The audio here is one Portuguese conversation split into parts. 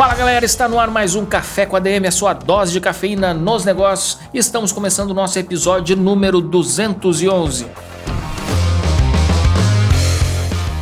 Fala galera, está no ar mais um Café com ADM, a sua dose de cafeína nos negócios. Estamos começando o nosso episódio número 211.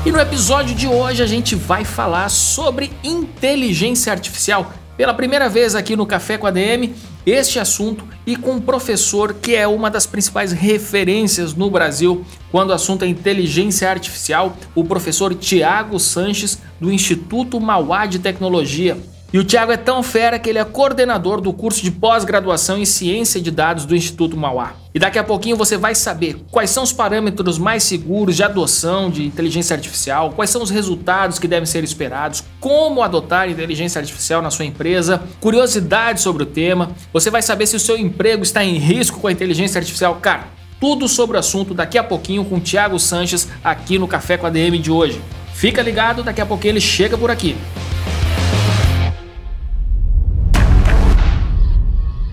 E no episódio de hoje a gente vai falar sobre inteligência artificial. Pela primeira vez aqui no Café com a DM, este assunto e com um professor que é uma das principais referências no Brasil quando o assunto é inteligência artificial, o professor Tiago Sanches, do Instituto Mauá de Tecnologia. E o Thiago é tão fera que ele é coordenador do curso de pós-graduação em Ciência de Dados do Instituto Mauá. E daqui a pouquinho você vai saber quais são os parâmetros mais seguros de adoção de inteligência artificial, quais são os resultados que devem ser esperados, como adotar inteligência artificial na sua empresa, curiosidades sobre o tema. Você vai saber se o seu emprego está em risco com a inteligência artificial. Cara, tudo sobre o assunto daqui a pouquinho com o Thiago Sanches aqui no Café com a DM de hoje. Fica ligado, daqui a pouquinho ele chega por aqui.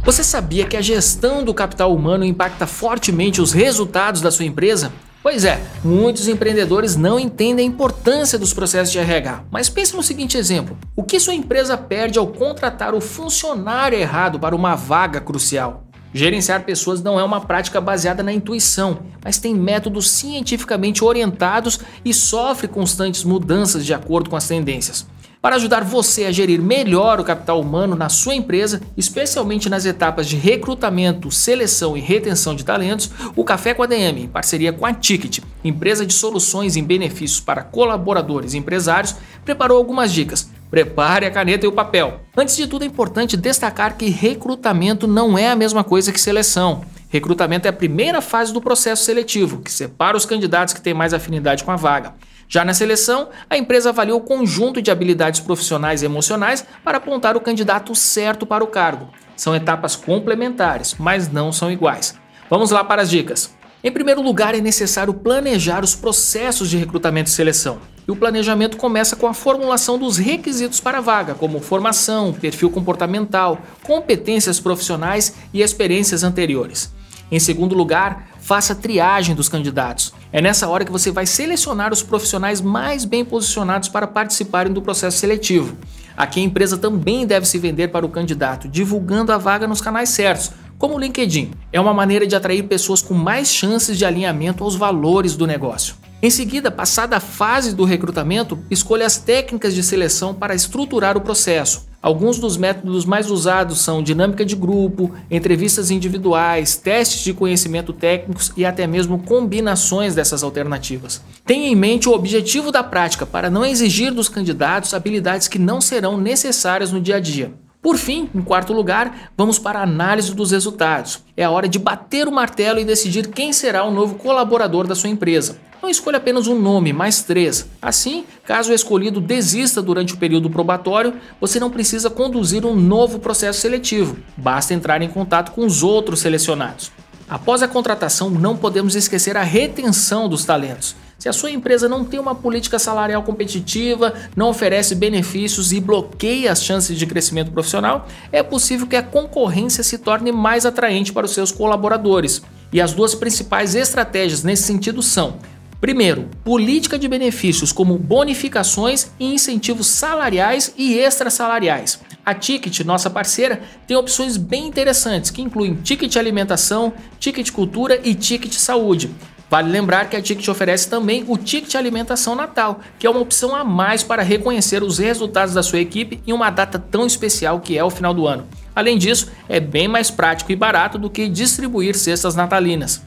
Você sabia que a gestão do capital humano impacta fortemente os resultados da sua empresa? Pois é, muitos empreendedores não entendem a importância dos processos de RH. Mas pense no seguinte exemplo: o que sua empresa perde ao contratar o funcionário errado para uma vaga crucial? Gerenciar pessoas não é uma prática baseada na intuição, mas tem métodos cientificamente orientados e sofre constantes mudanças de acordo com as tendências. Para ajudar você a gerir melhor o capital humano na sua empresa, especialmente nas etapas de recrutamento, seleção e retenção de talentos, o Café com a DM, em parceria com a Ticket, empresa de soluções em benefícios para colaboradores e empresários, preparou algumas dicas. Prepare a caneta e o papel. Antes de tudo, é importante destacar que recrutamento não é a mesma coisa que seleção. Recrutamento é a primeira fase do processo seletivo, que separa os candidatos que têm mais afinidade com a vaga. Já na seleção, a empresa avalia o conjunto de habilidades profissionais e emocionais para apontar o candidato certo para o cargo. São etapas complementares, mas não são iguais. Vamos lá para as dicas. Em primeiro lugar, é necessário planejar os processos de recrutamento e seleção. E o planejamento começa com a formulação dos requisitos para a vaga, como formação, perfil comportamental, competências profissionais e experiências anteriores. Em segundo lugar, faça a triagem dos candidatos. É nessa hora que você vai selecionar os profissionais mais bem posicionados para participarem do processo seletivo. Aqui a empresa também deve se vender para o candidato, divulgando a vaga nos canais certos, como o LinkedIn. É uma maneira de atrair pessoas com mais chances de alinhamento aos valores do negócio. Em seguida, passada a fase do recrutamento, escolha as técnicas de seleção para estruturar o processo. Alguns dos métodos mais usados são dinâmica de grupo, entrevistas individuais, testes de conhecimento técnicos e até mesmo combinações dessas alternativas. Tenha em mente o objetivo da prática para não exigir dos candidatos habilidades que não serão necessárias no dia a dia. Por fim, em quarto lugar, vamos para a análise dos resultados. É a hora de bater o martelo e decidir quem será o novo colaborador da sua empresa. Não escolha apenas um nome, mais três. Assim, caso o escolhido desista durante o período probatório, você não precisa conduzir um novo processo seletivo, basta entrar em contato com os outros selecionados. Após a contratação, não podemos esquecer a retenção dos talentos. Se a sua empresa não tem uma política salarial competitiva, não oferece benefícios e bloqueia as chances de crescimento profissional, é possível que a concorrência se torne mais atraente para os seus colaboradores. E as duas principais estratégias nesse sentido são Primeiro, política de benefícios como bonificações e incentivos salariais e extrasalariais. A Ticket, nossa parceira, tem opções bem interessantes que incluem Ticket Alimentação, Ticket Cultura e Ticket Saúde. Vale lembrar que a Ticket oferece também o Ticket Alimentação Natal, que é uma opção a mais para reconhecer os resultados da sua equipe em uma data tão especial que é o final do ano. Além disso, é bem mais prático e barato do que distribuir cestas natalinas.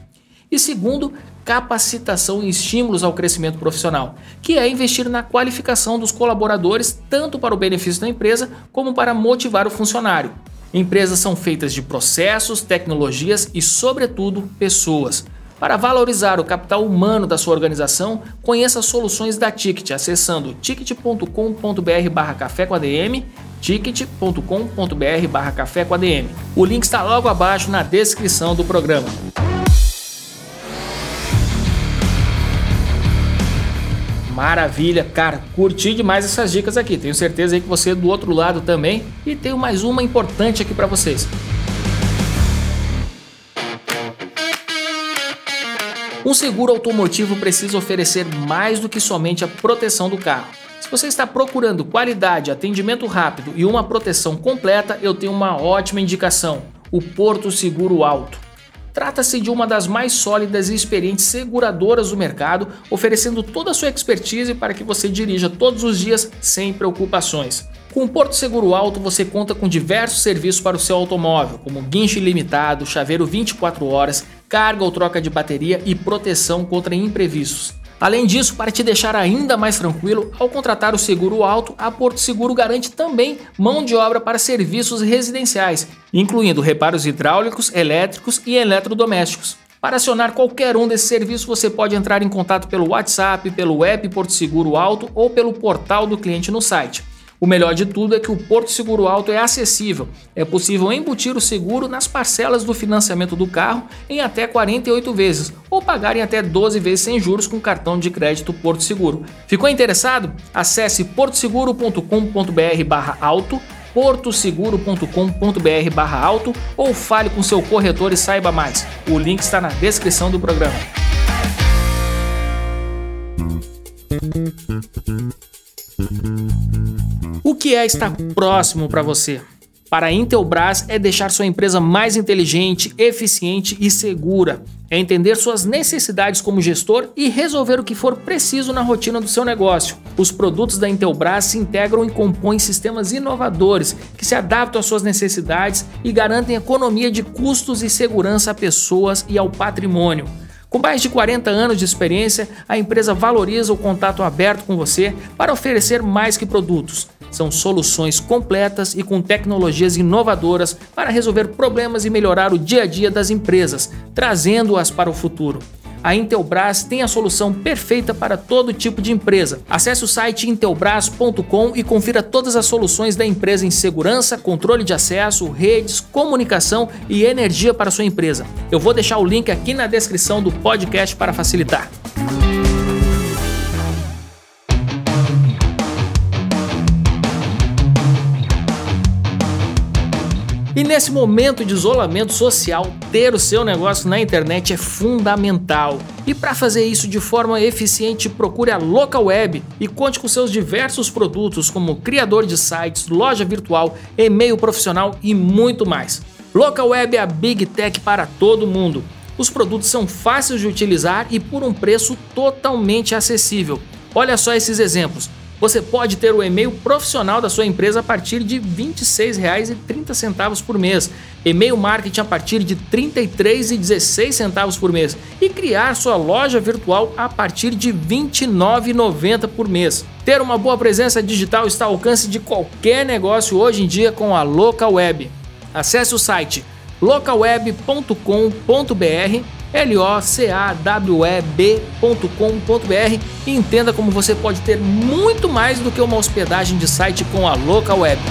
E segundo, capacitação e estímulos ao crescimento profissional, que é investir na qualificação dos colaboradores tanto para o benefício da empresa como para motivar o funcionário. Empresas são feitas de processos, tecnologias e, sobretudo, pessoas. Para valorizar o capital humano da sua organização, conheça as soluções da Ticket acessando ticket.com.br/café com ADM ticket.com.br barra café com ADM. O link está logo abaixo na descrição do programa. Maravilha, cara, curti demais essas dicas aqui. Tenho certeza que você é do outro lado também. E tenho mais uma importante aqui para vocês. Um seguro automotivo precisa oferecer mais do que somente a proteção do carro. Se você está procurando qualidade, atendimento rápido e uma proteção completa, eu tenho uma ótima indicação: o Porto Seguro Alto. Trata-se de uma das mais sólidas e experientes seguradoras do mercado, oferecendo toda a sua expertise para que você dirija todos os dias sem preocupações. Com o Porto Seguro Alto você conta com diversos serviços para o seu automóvel, como guincho ilimitado, chaveiro 24 horas, carga ou troca de bateria e proteção contra imprevistos. Além disso, para te deixar ainda mais tranquilo, ao contratar o seguro alto, a Porto Seguro garante também mão de obra para serviços residenciais, incluindo reparos hidráulicos, elétricos e eletrodomésticos. Para acionar qualquer um desses serviços, você pode entrar em contato pelo WhatsApp, pelo app Porto Seguro Alto ou pelo portal do cliente no site. O melhor de tudo é que o Porto Seguro Alto é acessível. É possível embutir o seguro nas parcelas do financiamento do carro em até 48 vezes ou pagar em até 12 vezes sem juros com cartão de crédito Porto Seguro. Ficou interessado? Acesse portoseguro.com.br/alto portoseguro.com.br barra alto ou fale com seu corretor e saiba mais. O link está na descrição do programa. O que é estar próximo para você? Para a Intelbras é deixar sua empresa mais inteligente, eficiente e segura. É entender suas necessidades como gestor e resolver o que for preciso na rotina do seu negócio. Os produtos da Intelbras se integram e compõem sistemas inovadores que se adaptam às suas necessidades e garantem economia de custos e segurança a pessoas e ao patrimônio. Com mais de 40 anos de experiência, a empresa valoriza o contato aberto com você para oferecer mais que produtos. São soluções completas e com tecnologias inovadoras para resolver problemas e melhorar o dia a dia das empresas, trazendo-as para o futuro a Intelbras tem a solução perfeita para todo tipo de empresa. Acesse o site intelbras.com e confira todas as soluções da empresa em segurança, controle de acesso, redes, comunicação e energia para sua empresa. Eu vou deixar o link aqui na descrição do podcast para facilitar. E nesse momento de isolamento social, ter o seu negócio na internet é fundamental. E para fazer isso de forma eficiente, procure a Local Web e conte com seus diversos produtos como criador de sites, loja virtual, e-mail profissional e muito mais. Local Web é a Big Tech para todo mundo. Os produtos são fáceis de utilizar e por um preço totalmente acessível. Olha só esses exemplos. Você pode ter o e-mail profissional da sua empresa a partir de R$ 26,30 por mês, e-mail marketing a partir de R$ 33,16 por mês e criar sua loja virtual a partir de R$ 29,90 por mês. Ter uma boa presença digital está ao alcance de qualquer negócio hoje em dia com a Local Web. Acesse o site localweb.com.br locaweb.com.br e entenda como você pode ter muito mais do que uma hospedagem de site com a Local Web.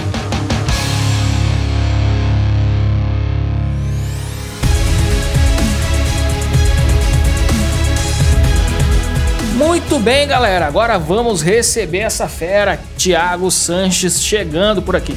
Muito bem, galera. Agora vamos receber essa fera, Thiago Sanches, chegando por aqui.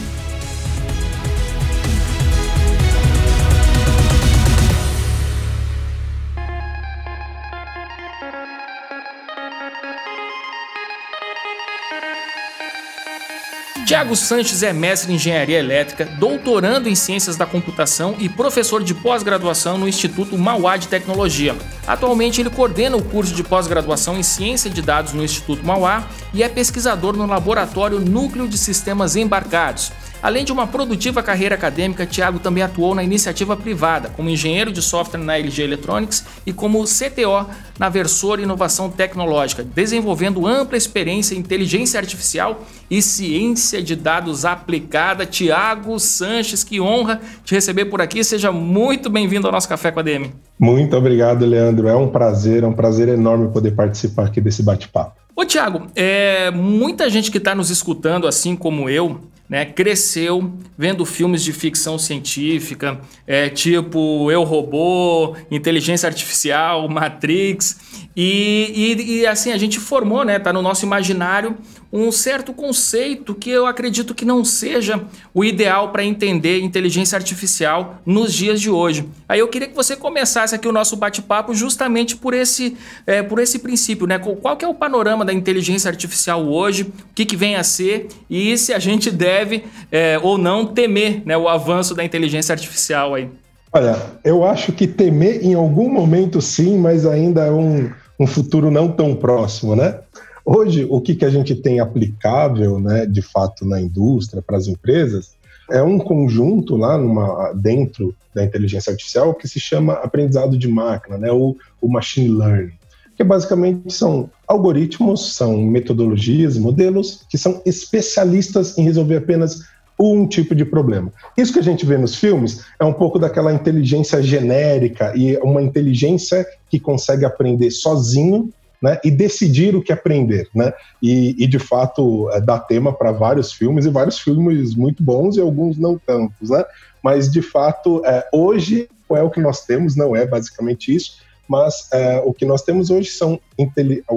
Tiago Sanches é mestre em engenharia elétrica, doutorando em ciências da computação e professor de pós-graduação no Instituto Mauá de Tecnologia. Atualmente ele coordena o curso de pós-graduação em ciência de dados no Instituto Mauá e é pesquisador no laboratório Núcleo de Sistemas Embarcados. Além de uma produtiva carreira acadêmica, Tiago também atuou na iniciativa privada, como engenheiro de software na LG Electronics e como CTO na Versor Inovação Tecnológica, desenvolvendo ampla experiência em inteligência artificial e ciência de dados aplicada. Tiago Sanches, que honra te receber por aqui. Seja muito bem-vindo ao nosso Café com a DM. Muito obrigado, Leandro. É um prazer, é um prazer enorme poder participar aqui desse bate-papo. Ô, Tiago, é, muita gente que está nos escutando, assim como eu, né, cresceu vendo filmes de ficção científica, é, tipo Eu Robô, Inteligência Artificial, Matrix, e, e, e, assim a gente formou, né, tá no nosso imaginário um certo conceito que eu acredito que não seja o ideal para entender inteligência artificial nos dias de hoje. Aí eu queria que você começasse aqui o nosso bate-papo justamente por esse, é, por esse princípio, né? Qual que é o panorama da inteligência artificial hoje, o que, que vem a ser e se a gente deve é, ou não temer né, o avanço da inteligência artificial aí. Olha, eu acho que temer em algum momento sim, mas ainda é um, um futuro não tão próximo, né? Hoje, o que, que a gente tem aplicável, né, de fato, na indústria, para as empresas, é um conjunto lá numa, dentro da inteligência artificial que se chama aprendizado de máquina, né, ou o machine learning, que basicamente são algoritmos, são metodologias, modelos que são especialistas em resolver apenas um tipo de problema. Isso que a gente vê nos filmes é um pouco daquela inteligência genérica e uma inteligência que consegue aprender sozinho né, e decidir o que aprender, né? E, e de fato é, dá tema para vários filmes e vários filmes muito bons e alguns não tantos, né? Mas de fato é, hoje é o que nós temos, não é basicamente isso, mas é, o que nós temos hoje são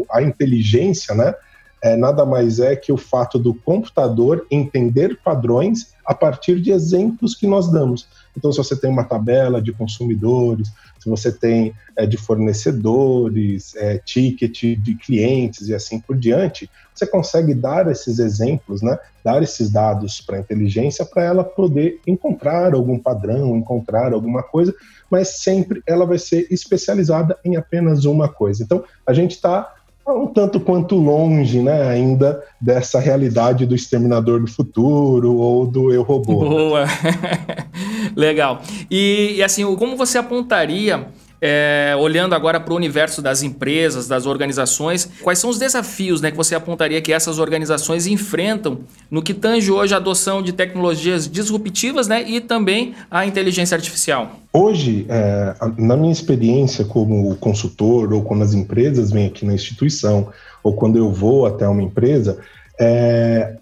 a inteligência, né? É, nada mais é que o fato do computador entender padrões a partir de exemplos que nós damos. Então, se você tem uma tabela de consumidores, se você tem é, de fornecedores, é, ticket de clientes e assim por diante, você consegue dar esses exemplos, né, dar esses dados para a inteligência para ela poder encontrar algum padrão, encontrar alguma coisa, mas sempre ela vai ser especializada em apenas uma coisa. Então, a gente está um tanto quanto longe, né, ainda dessa realidade do Exterminador do Futuro ou do Eu Robô. Boa! Legal. E, e, assim, como você apontaria é, olhando agora para o universo das empresas, das organizações, quais são os desafios né, que você apontaria que essas organizações enfrentam no que tange hoje a adoção de tecnologias disruptivas né, e também a inteligência artificial? Hoje, é, na minha experiência como consultor ou quando as empresas vêm aqui na instituição ou quando eu vou até uma empresa, é,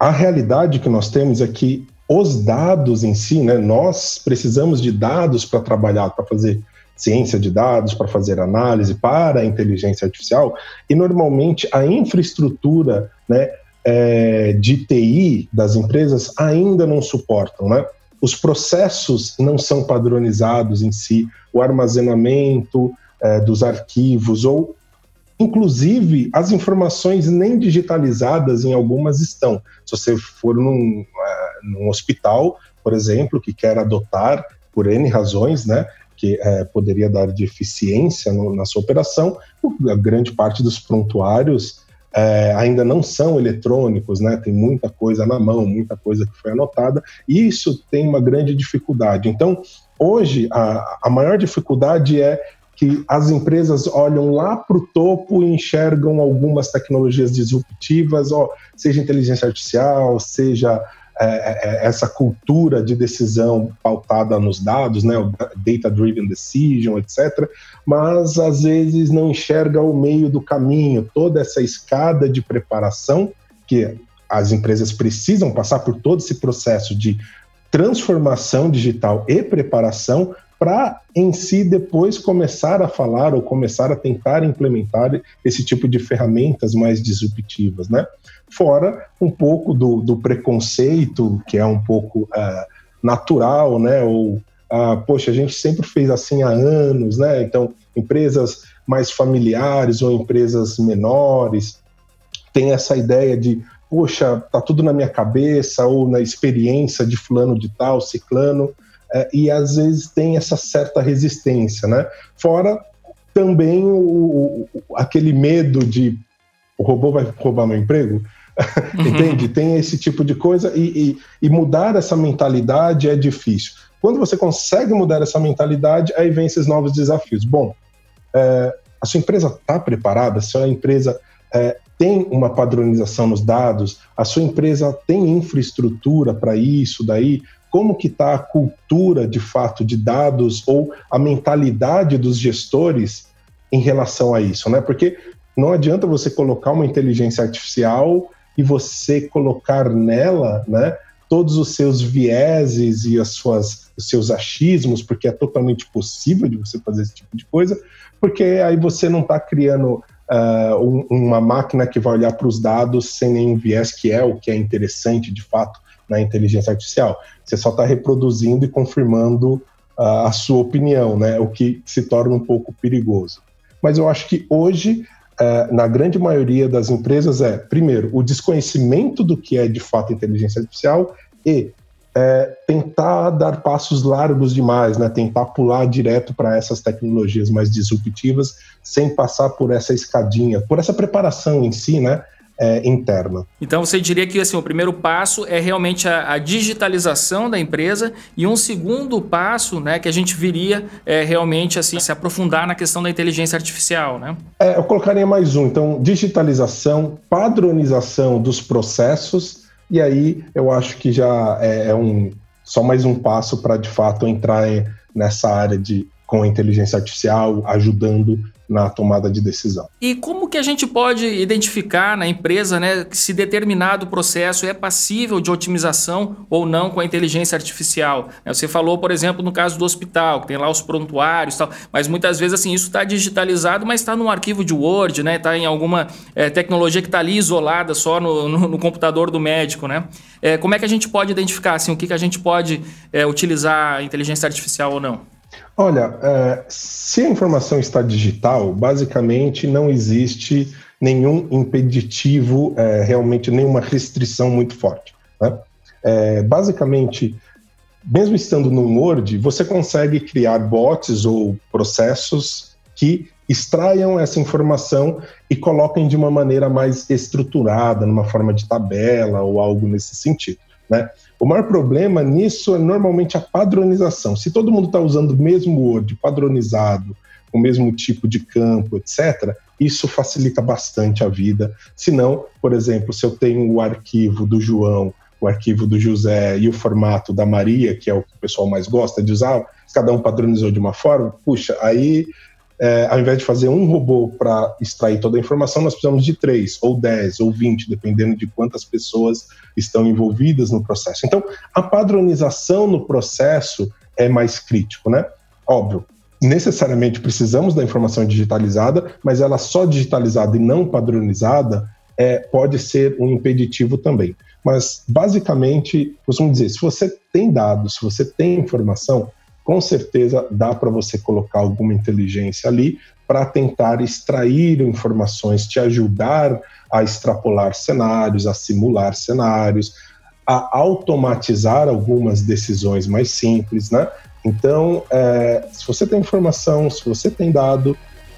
a realidade que nós temos é que os dados em si, né, nós precisamos de dados para trabalhar, para fazer ciência de dados, para fazer análise, para a inteligência artificial, e normalmente a infraestrutura né, é, de TI das empresas ainda não suportam. Né? Os processos não são padronizados em si, o armazenamento é, dos arquivos, ou inclusive as informações nem digitalizadas em algumas estão. Se você for num, é, num hospital, por exemplo, que quer adotar por N razões, né? Que é, poderia dar de eficiência no, na sua operação. A grande parte dos prontuários é, ainda não são eletrônicos, né? Tem muita coisa na mão, muita coisa que foi anotada, e isso tem uma grande dificuldade. Então, hoje, a, a maior dificuldade é que as empresas olham lá para o topo e enxergam algumas tecnologias disruptivas, ó, seja inteligência artificial, seja é, é, é, essa cultura de decisão pautada nos dados, né, o data-driven decision, etc., mas às vezes não enxerga o meio do caminho, toda essa escada de preparação que as empresas precisam passar por todo esse processo de transformação digital e preparação para em si depois começar a falar ou começar a tentar implementar esse tipo de ferramentas mais disruptivas, né? Fora um pouco do, do preconceito, que é um pouco uh, natural, né? Ou, uh, poxa, a gente sempre fez assim há anos, né? Então, empresas mais familiares ou empresas menores têm essa ideia de, poxa, tá tudo na minha cabeça ou na experiência de fulano de tal, ciclano, é, e às vezes tem essa certa resistência, né? Fora também o, o, aquele medo de o robô vai roubar meu emprego, uhum. entende? Tem esse tipo de coisa e, e, e, mudar essa mentalidade é difícil. Quando você consegue mudar essa mentalidade, aí vem esses novos desafios. Bom, é, a sua empresa está preparada? Se a empresa é, tem uma padronização nos dados, a sua empresa tem infraestrutura para isso, daí como que está a cultura de fato de dados ou a mentalidade dos gestores em relação a isso, né? Porque não adianta você colocar uma inteligência artificial e você colocar nela, né, todos os seus vieses e as suas, os seus achismos, porque é totalmente possível de você fazer esse tipo de coisa, porque aí você não está criando uh, um, uma máquina que vai olhar para os dados sem nenhum viés, que é o que é interessante de fato na inteligência artificial. Você só está reproduzindo e confirmando uh, a sua opinião, né? O que se torna um pouco perigoso. Mas eu acho que hoje, uh, na grande maioria das empresas, é, primeiro, o desconhecimento do que é de fato inteligência artificial e é, tentar dar passos largos demais, né? tentar pular direto para essas tecnologias mais disruptivas, sem passar por essa escadinha, por essa preparação em si, né? É, interna. Então você diria que assim, o primeiro passo é realmente a, a, digitalização da empresa e um segundo passo, né, que a gente viria é, realmente assim se aprofundar na questão da inteligência artificial, né? É, eu colocaria mais um. Então, digitalização, padronização dos processos e aí eu acho que já é, é um só mais um passo para de fato entrar nessa área de com a inteligência artificial ajudando na tomada de decisão. E como que a gente pode identificar na empresa né, se determinado processo é passível de otimização ou não com a inteligência artificial? Né, você falou, por exemplo, no caso do hospital, que tem lá os prontuários e tal, mas muitas vezes assim, isso está digitalizado, mas está num arquivo de Word, né? Está em alguma é, tecnologia que está ali isolada só no, no, no, computador do médico, né? É, como é que a gente pode identificar assim, o que, que a gente pode é, utilizar a inteligência artificial ou não? Olha, é, se a informação está digital, basicamente não existe nenhum impeditivo, é, realmente nenhuma restrição muito forte. Né? É, basicamente, mesmo estando no Word, você consegue criar bots ou processos que extraiam essa informação e coloquem de uma maneira mais estruturada, numa forma de tabela ou algo nesse sentido. Né? O maior problema nisso é normalmente a padronização. Se todo mundo está usando o mesmo Word padronizado, o mesmo tipo de campo, etc., isso facilita bastante a vida. Se não, por exemplo, se eu tenho o arquivo do João, o arquivo do José e o formato da Maria, que é o que o pessoal mais gosta de usar, cada um padronizou de uma forma, puxa, aí é, ao invés de fazer um robô para extrair toda a informação, nós precisamos de três, ou dez, ou vinte, dependendo de quantas pessoas estão envolvidas no processo. Então, a padronização no processo é mais crítico, né? Óbvio, necessariamente precisamos da informação digitalizada, mas ela só digitalizada e não padronizada é, pode ser um impeditivo também. Mas, basicamente, vamos dizer, se você tem dados, se você tem informação, com certeza dá para você colocar alguma inteligência ali para tentar extrair informações, te ajudar a extrapolar cenários, a simular cenários, a automatizar algumas decisões mais simples, né? Então, é, se você tem informação, se você tem dado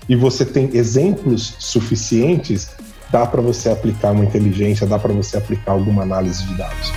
e você tem exemplos suficientes, dá para você aplicar uma inteligência, dá para você aplicar alguma análise de dados.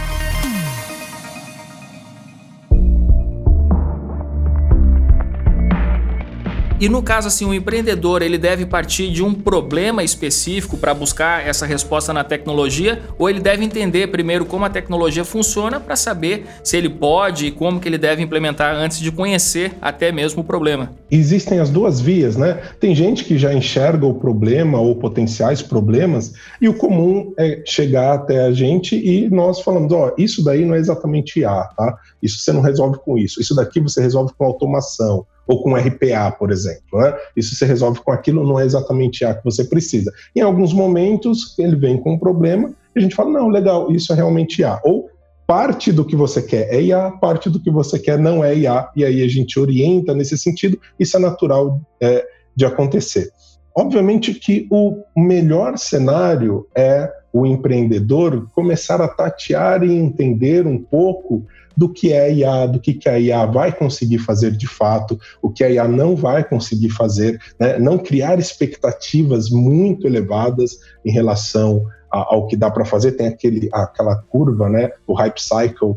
E no caso assim, o empreendedor ele deve partir de um problema específico para buscar essa resposta na tecnologia, ou ele deve entender primeiro como a tecnologia funciona para saber se ele pode e como que ele deve implementar antes de conhecer até mesmo o problema. Existem as duas vias, né? Tem gente que já enxerga o problema ou potenciais problemas e o comum é chegar até a gente e nós falamos, ó, oh, isso daí não é exatamente IA, tá? Isso você não resolve com isso. Isso daqui você resolve com automação ou com RPA, por exemplo. Né? Isso se resolve com aquilo, não é exatamente A que você precisa. Em alguns momentos, ele vem com um problema e a gente fala, não, legal, isso é realmente A. Ou parte do que você quer é IA, parte do que você quer não é IA, e aí a gente orienta nesse sentido, isso é natural é, de acontecer. Obviamente que o melhor cenário é o empreendedor começar a tatear e entender um pouco do que é IA, do que, que a IA vai conseguir fazer de fato, o que a IA não vai conseguir fazer, né? não criar expectativas muito elevadas em relação a, ao que dá para fazer. Tem aquele, aquela curva, né? o hype cycle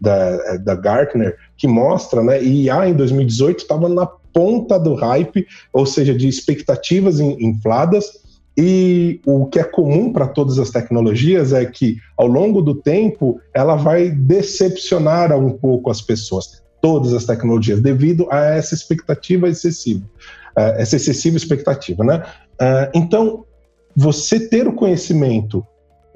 da, da Gartner, que mostra, né? E IA em 2018 estava na ponta do hype, ou seja, de expectativas infladas, e o que é comum para todas as tecnologias é que, ao longo do tempo, ela vai decepcionar um pouco as pessoas, todas as tecnologias, devido a essa expectativa excessiva, essa excessiva expectativa, né? Uh, então, você ter o conhecimento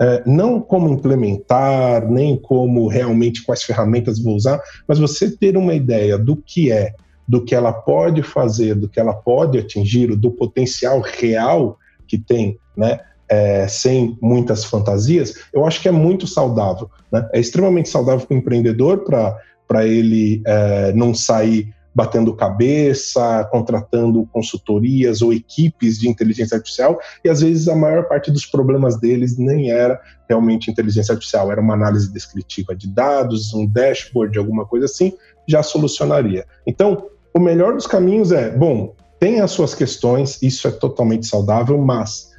é, não como implementar, nem como realmente quais ferramentas vou usar, mas você ter uma ideia do que é, do que ela pode fazer, do que ela pode atingir, do potencial real que tem, né? É, sem muitas fantasias, eu acho que é muito saudável. Né? É extremamente saudável para o empreendedor para ele é, não sair batendo cabeça, contratando consultorias ou equipes de inteligência artificial, e às vezes a maior parte dos problemas deles nem era realmente inteligência artificial, era uma análise descritiva de dados, um dashboard, alguma coisa assim, já solucionaria. Então, o melhor dos caminhos é, bom, tem as suas questões, isso é totalmente saudável, mas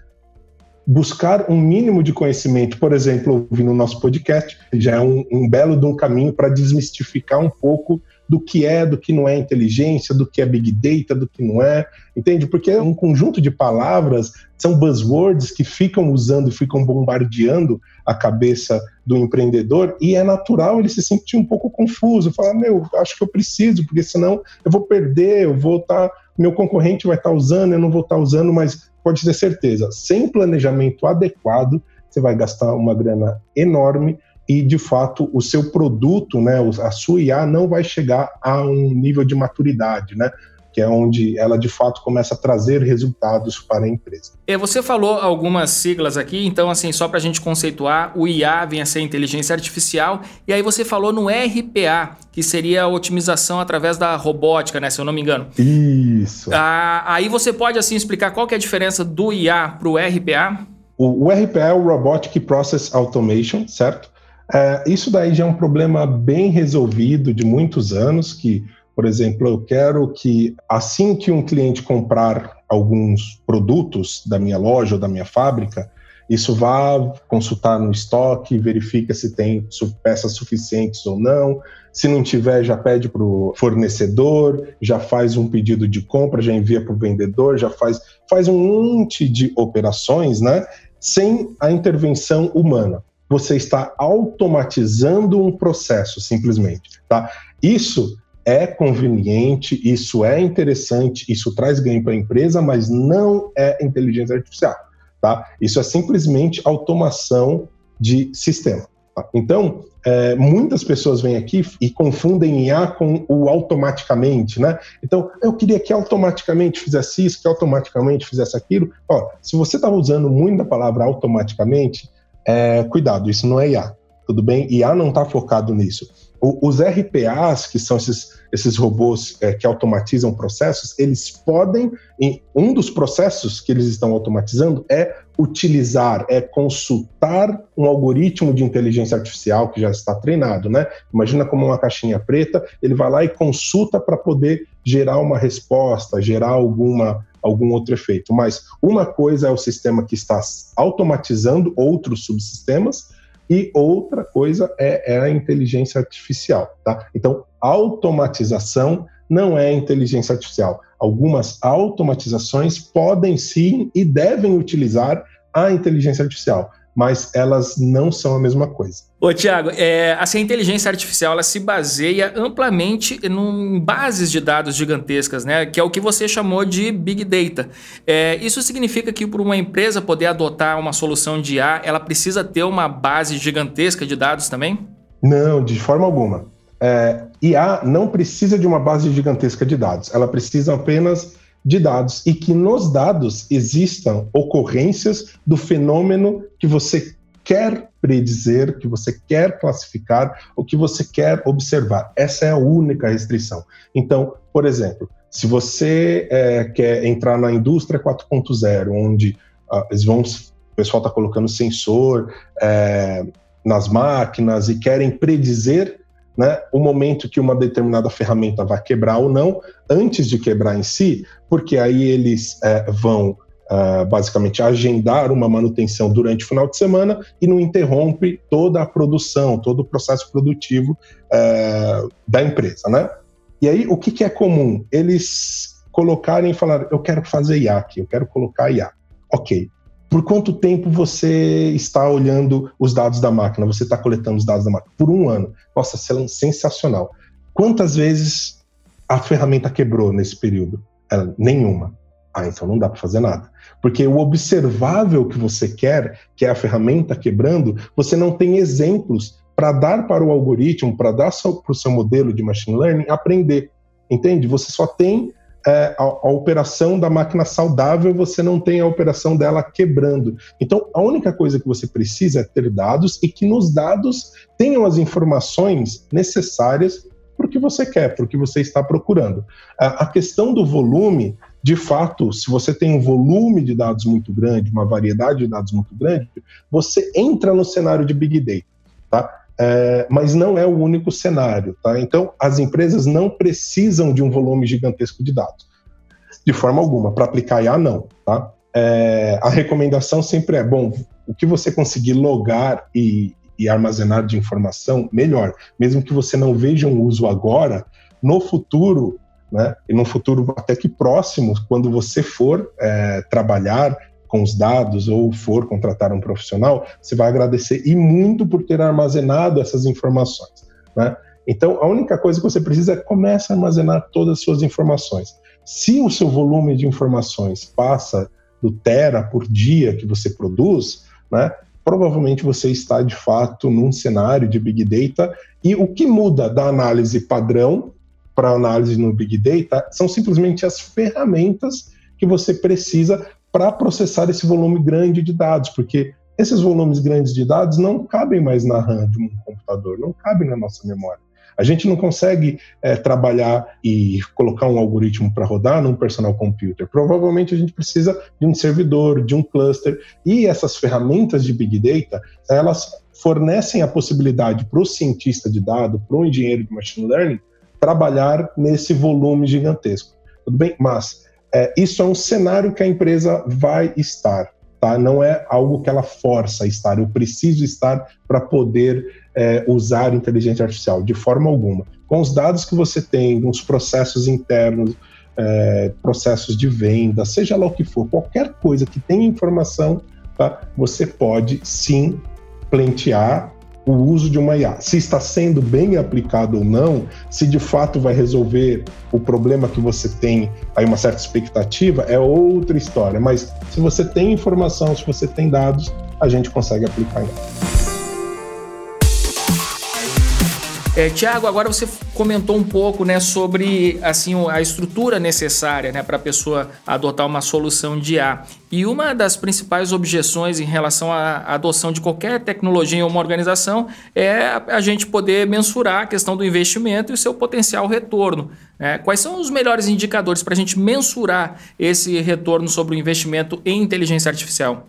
buscar um mínimo de conhecimento, por exemplo, ouvindo o nosso podcast, já é um, um belo de um caminho para desmistificar um pouco do que é, do que não é inteligência, do que é big data, do que não é, entende? Porque é um conjunto de palavras, são buzzwords que ficam usando ficam bombardeando a cabeça do empreendedor e é natural ele se sentir um pouco confuso, falar, meu, acho que eu preciso, porque senão eu vou perder, eu vou estar, tá, meu concorrente vai estar tá usando, eu não vou estar tá usando, mas pode ter certeza, sem planejamento adequado, você vai gastar uma grana enorme e de fato o seu produto, né, a sua IA não vai chegar a um nível de maturidade, né? Que é onde ela de fato começa a trazer resultados para a empresa. E você falou algumas siglas aqui, então assim, só para a gente conceituar, o IA vem a ser inteligência artificial, e aí você falou no RPA, que seria a otimização através da robótica, né, se eu não me engano. Isso. Ah, aí você pode assim explicar qual que é a diferença do IA para o RPA? O, o RPA é o Robotic Process Automation, certo? É, isso daí já é um problema bem resolvido de muitos anos, que, por exemplo, eu quero que assim que um cliente comprar alguns produtos da minha loja ou da minha fábrica, isso vá consultar no estoque, verifica se tem peças suficientes ou não. Se não tiver, já pede para o fornecedor, já faz um pedido de compra, já envia para o vendedor, já faz, faz um monte de operações, né? Sem a intervenção humana você está automatizando um processo, simplesmente. Tá? Isso é conveniente, isso é interessante, isso traz ganho para a empresa, mas não é inteligência artificial. Tá? Isso é simplesmente automação de sistema. Tá? Então, é, muitas pessoas vêm aqui e confundem IA com o automaticamente, né? Então, eu queria que automaticamente fizesse isso, que automaticamente fizesse aquilo. Ó, se você estava usando muito a palavra automaticamente, é, cuidado, isso não é IA, tudo bem? IA não está focado nisso. O, os RPAs, que são esses, esses robôs é, que automatizam processos, eles podem, em, um dos processos que eles estão automatizando é utilizar, é consultar um algoritmo de inteligência artificial que já está treinado, né? Imagina como uma caixinha preta, ele vai lá e consulta para poder gerar uma resposta, gerar alguma algum outro efeito. Mas uma coisa é o sistema que está automatizando outros subsistemas e outra coisa é, é a inteligência artificial, tá? Então, automatização não é inteligência artificial. Algumas automatizações podem sim e devem utilizar a inteligência artificial, mas elas não são a mesma coisa. Ô, Tiago, é, assim, a inteligência artificial ela se baseia amplamente em bases de dados gigantescas, né? Que é o que você chamou de Big Data. É, isso significa que para uma empresa poder adotar uma solução de IA, ela precisa ter uma base gigantesca de dados também? Não, de forma alguma. É, IA não precisa de uma base gigantesca de dados, ela precisa apenas de dados e que nos dados existam ocorrências do fenômeno que você quer predizer, que você quer classificar, ou que você quer observar. Essa é a única restrição. Então, por exemplo, se você é, quer entrar na indústria 4.0, onde uh, eles vão, o pessoal está colocando sensor é, nas máquinas e querem predizer né, o momento que uma determinada ferramenta vai quebrar ou não, antes de quebrar em si, porque aí eles é, vão uh, basicamente agendar uma manutenção durante o final de semana e não interrompe toda a produção, todo o processo produtivo uh, da empresa, né? E aí, o que, que é comum? Eles colocarem e falar, eu quero fazer IA aqui, eu quero colocar IA. Ok, por quanto tempo você está olhando os dados da máquina? Você está coletando os dados da máquina? Por um ano. Nossa, é sensacional. Quantas vezes a ferramenta quebrou nesse período? Ela, nenhuma. Ah, então não dá para fazer nada. Porque o observável que você quer, que é a ferramenta quebrando, você não tem exemplos para dar para o algoritmo, para dar para o seu modelo de machine learning aprender. Entende? Você só tem é, a, a, operação da máquina saudável, você não tem a operação dela quebrando. Então, a única coisa que você precisa é ter dados e que nos dados tenham as informações necessárias para o que você quer, para o que você está procurando. A, a questão do volume, de fato, se você tem um volume de dados muito grande, uma variedade de dados muito grande, você entra no cenário de Big Data. Tá? É, mas não é o único cenário. Tá? Então, as empresas não precisam de um volume gigantesco de dados, de forma alguma. Para aplicar IA, não. Tá? É, a recomendação sempre é: bom, o que você conseguir logar e, e armazenar de informação, melhor. Mesmo que você não veja um uso agora, no futuro, né, e no futuro até que próximo, quando você for é, trabalhar com os dados ou for contratar um profissional, você vai agradecer e muito por ter armazenado essas informações. Né? Então, a única coisa que você precisa é começar a armazenar todas as suas informações. Se o seu volume de informações passa do tera por dia que você produz, né, provavelmente você está de fato num cenário de Big Data e o que muda da análise padrão para análise no Big Data são simplesmente as ferramentas que você precisa para processar esse volume grande de dados, porque esses volumes grandes de dados não cabem mais na RAM de um computador, não cabem na nossa memória. A gente não consegue é, trabalhar e colocar um algoritmo para rodar num personal computer. Provavelmente a gente precisa de um servidor, de um cluster, e essas ferramentas de Big Data, elas fornecem a possibilidade para o cientista de dados, para o engenheiro de machine learning, trabalhar nesse volume gigantesco. Tudo bem? Mas é, isso é um cenário que a empresa vai estar, tá? Não é algo que ela força a estar. Eu preciso estar para poder é, usar inteligência artificial, de forma alguma. Com os dados que você tem, os processos internos, é, processos de venda, seja lá o que for, qualquer coisa que tenha informação, tá? Você pode sim plantear o uso de uma IA. Se está sendo bem aplicado ou não, se de fato vai resolver o problema que você tem aí uma certa expectativa, é outra história. Mas se você tem informação, se você tem dados, a gente consegue aplicar IA. É, Tiago, agora você comentou um pouco né, sobre assim, a estrutura necessária né, para a pessoa adotar uma solução de IA. E uma das principais objeções em relação à adoção de qualquer tecnologia em uma organização é a gente poder mensurar a questão do investimento e o seu potencial retorno. Né? Quais são os melhores indicadores para a gente mensurar esse retorno sobre o investimento em inteligência artificial?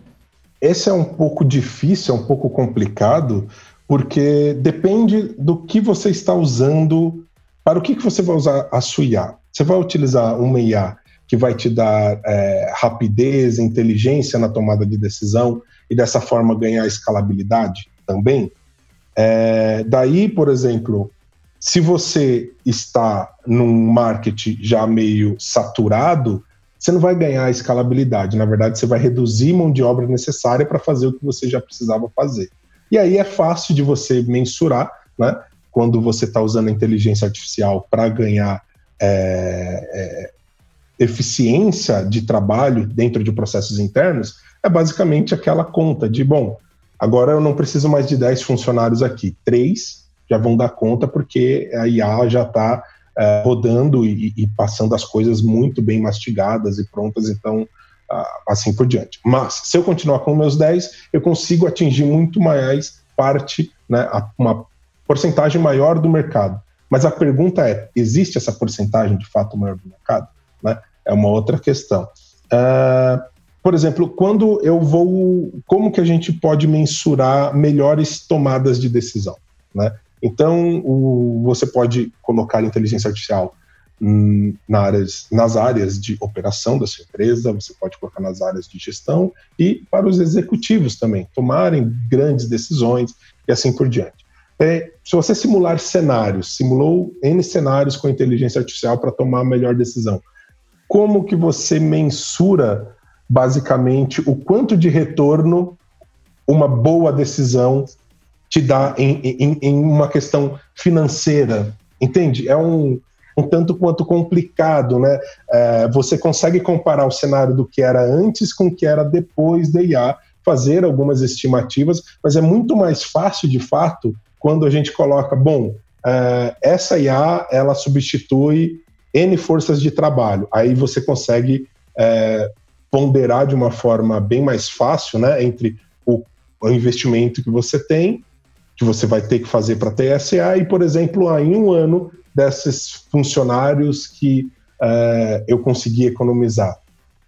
Esse é um pouco difícil, é um pouco complicado, porque depende do que você está usando, para o que, que você vai usar a sua IA. Você vai utilizar uma IA que vai te dar é, rapidez, inteligência na tomada de decisão e dessa forma ganhar escalabilidade também. É, daí, por exemplo, se você está num marketing já meio saturado, você não vai ganhar escalabilidade. Na verdade, você vai reduzir mão de obra necessária para fazer o que você já precisava fazer. E aí é fácil de você mensurar, né? Quando você está usando a inteligência artificial para ganhar é, é, eficiência de trabalho dentro de processos internos, é basicamente aquela conta de, bom, agora eu não preciso mais de 10 funcionários aqui, três já vão dar conta porque a IA já está é, rodando e, e, passando as coisas muito bem mastigadas e prontas, então assim por diante. Mas, se eu continuar com meus 10, eu consigo atingir muito mais parte, né, uma porcentagem maior do mercado. Mas a pergunta é: existe essa porcentagem de fato maior do mercado? Né? É uma outra questão. Uh, por exemplo, quando eu vou. Como que a gente pode mensurar melhores tomadas de decisão? Né? Então, o, você pode colocar inteligência artificial na áreas, nas áreas de operação da sua empresa, você pode colocar nas áreas de gestão e para os executivos também, tomarem grandes decisões e assim por diante. É, se você simular cenários, simulou N cenários com inteligência artificial para tomar a melhor decisão, como que você mensura basicamente o quanto de retorno uma boa decisão te dá em, em, em uma questão financeira? Entende? É um, um tanto quanto complicado, né? É, você consegue comparar o cenário do que era antes com o que era depois da IA, fazer algumas estimativas, mas é muito mais fácil, de fato, quando a gente coloca, bom, é, essa IA ela substitui N forças de trabalho. Aí você consegue é, ponderar de uma forma bem mais fácil, né, entre o, o investimento que você tem, que você vai ter que fazer para ter SA, e, por exemplo, em um ano desses funcionários que é, eu consegui economizar,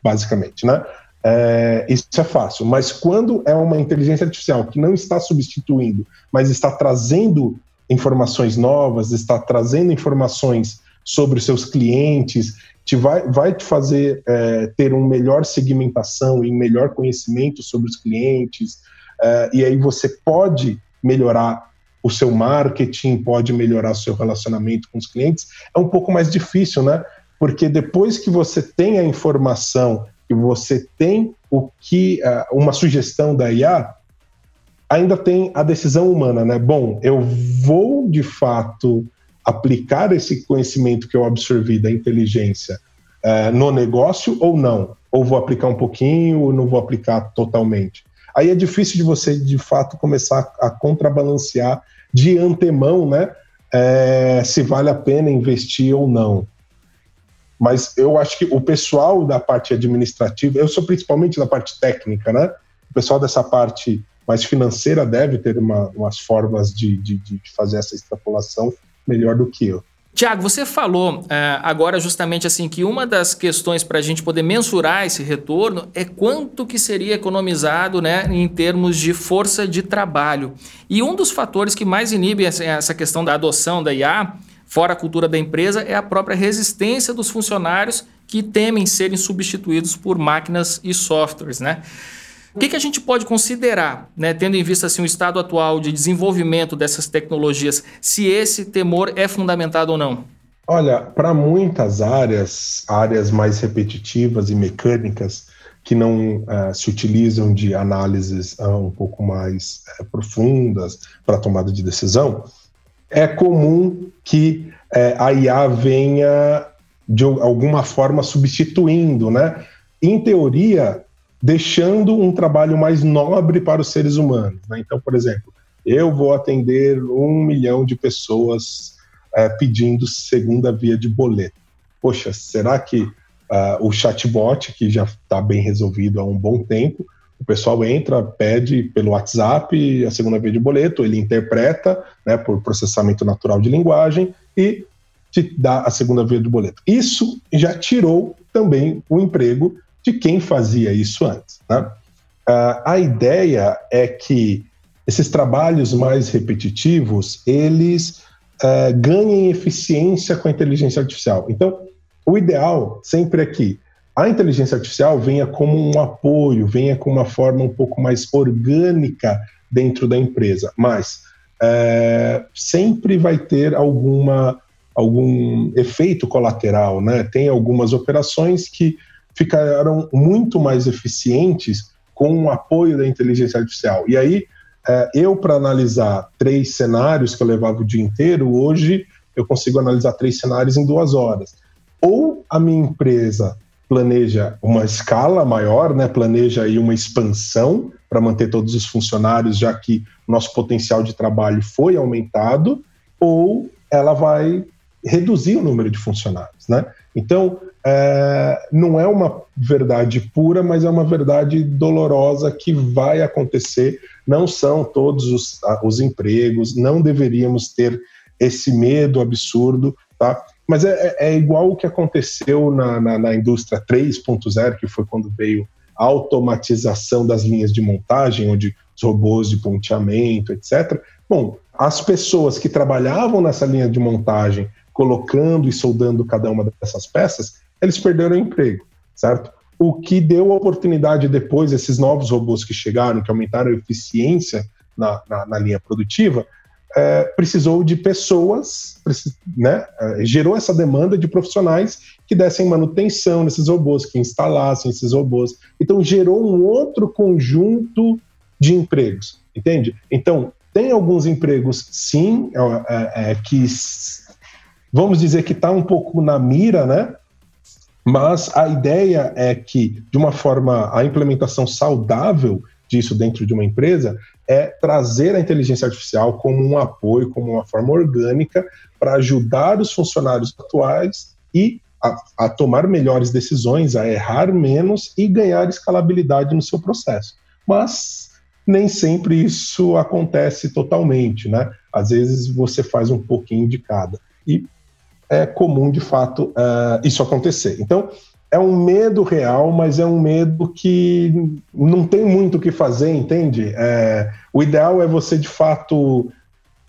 basicamente, né? É, isso é fácil, mas quando é uma inteligência artificial que não está substituindo, mas está trazendo informações novas, está trazendo informações sobre os seus clientes, te vai, vai te fazer é, ter uma melhor segmentação e melhor conhecimento sobre os clientes, é, e aí você pode melhorar o seu marketing, pode melhorar o seu relacionamento com os clientes, é um pouco mais difícil, né? Porque depois que você tem a informação, que você tem o que uh, uma sugestão da IA, ainda tem a decisão humana, né? Bom, eu vou de fato aplicar esse conhecimento que eu absorvi da inteligência uh, no negócio ou não? Ou vou aplicar um pouquinho ou não vou aplicar totalmente? Aí é difícil de você, de fato, começar a contrabalancear de antemão, né? É, se vale a pena investir ou não. Mas eu acho que o pessoal da parte administrativa, eu sou principalmente da parte técnica, né? O pessoal dessa parte mais financeira deve ter uma, umas formas de, de, de fazer essa extrapolação melhor do que eu. Tiago, você falou é, agora justamente assim que uma das questões para a gente poder mensurar esse retorno é quanto que seria economizado né, em termos de força de trabalho. E um dos fatores que mais inibe essa questão da adoção da IA, fora a cultura da empresa, é a própria resistência dos funcionários que temem serem substituídos por máquinas e softwares. Né? O que, que a gente pode considerar, né, tendo em vista assim, o estado atual de desenvolvimento dessas tecnologias, se esse temor é fundamentado ou não? Olha, para muitas áreas, áreas mais repetitivas e mecânicas, que não uh, se utilizam de análises uh, um pouco mais uh, profundas para tomada de decisão, é comum que a IA venha de alguma forma substituindo, né? Em teoria, deixando um trabalho mais nobre para os seres humanos. Né? Então, por exemplo, eu vou atender um milhão de pessoas é, pedindo segunda via de boleto. Poxa, será que uh, o chatbot, que já está bem resolvido há um bom tempo, o pessoal entra, pede pelo WhatsApp a segunda via de boleto, ele interpreta né, por processamento natural de linguagem e te dá a segunda via de boleto. Isso já tirou também o emprego de quem fazia isso antes. Né? Uh, a ideia é que esses trabalhos mais repetitivos eles uh, ganhem eficiência com a inteligência artificial. Então, o ideal sempre é que a inteligência artificial venha como um apoio, venha com uma forma um pouco mais orgânica dentro da empresa, mas uh, sempre vai ter alguma algum efeito colateral, né? Tem algumas operações que ficaram muito mais eficientes com o apoio da inteligência artificial. E aí, é, eu, para analisar três cenários que eu levava o dia inteiro, hoje eu consigo analisar três cenários em duas horas. Ou a minha empresa planeja uma escala maior, né, planeja aí uma expansão para manter todos os funcionários, já que nosso potencial de trabalho foi aumentado, ou ela vai reduzir o número de funcionários, né? Então, é, não é uma verdade pura, mas é uma verdade dolorosa que vai acontecer. Não são todos os, os empregos, não deveríamos ter esse medo absurdo, tá? Mas é, é, é igual o que aconteceu na, na, na indústria 3.0, que foi quando veio a automatização das linhas de montagem, onde os robôs de ponteamento, etc. Bom, as pessoas que trabalhavam nessa linha de montagem, colocando e soldando cada uma dessas peças, eles perderam o emprego, certo? O que deu oportunidade depois, esses novos robôs que chegaram, que aumentaram a eficiência na, na, na linha produtiva, é, precisou de pessoas, né, é, gerou essa demanda de profissionais que dessem manutenção nesses robôs, que instalassem esses robôs. Então, gerou um outro conjunto de empregos, entende? Então, tem alguns empregos, sim, é, é, é que vamos dizer que está um pouco na mira, né? Mas a ideia é que, de uma forma, a implementação saudável disso dentro de uma empresa é trazer a inteligência artificial como um apoio, como uma forma orgânica para ajudar os funcionários atuais e a, a, tomar melhores decisões, a errar menos e ganhar escalabilidade no seu processo. Mas nem sempre isso acontece totalmente, né? Às vezes você faz um pouquinho de cada. E é comum, de fato, uh, isso acontecer. Então, é um medo real, mas é um medo que não tem muito o que fazer, entende? É, o ideal é você, de fato,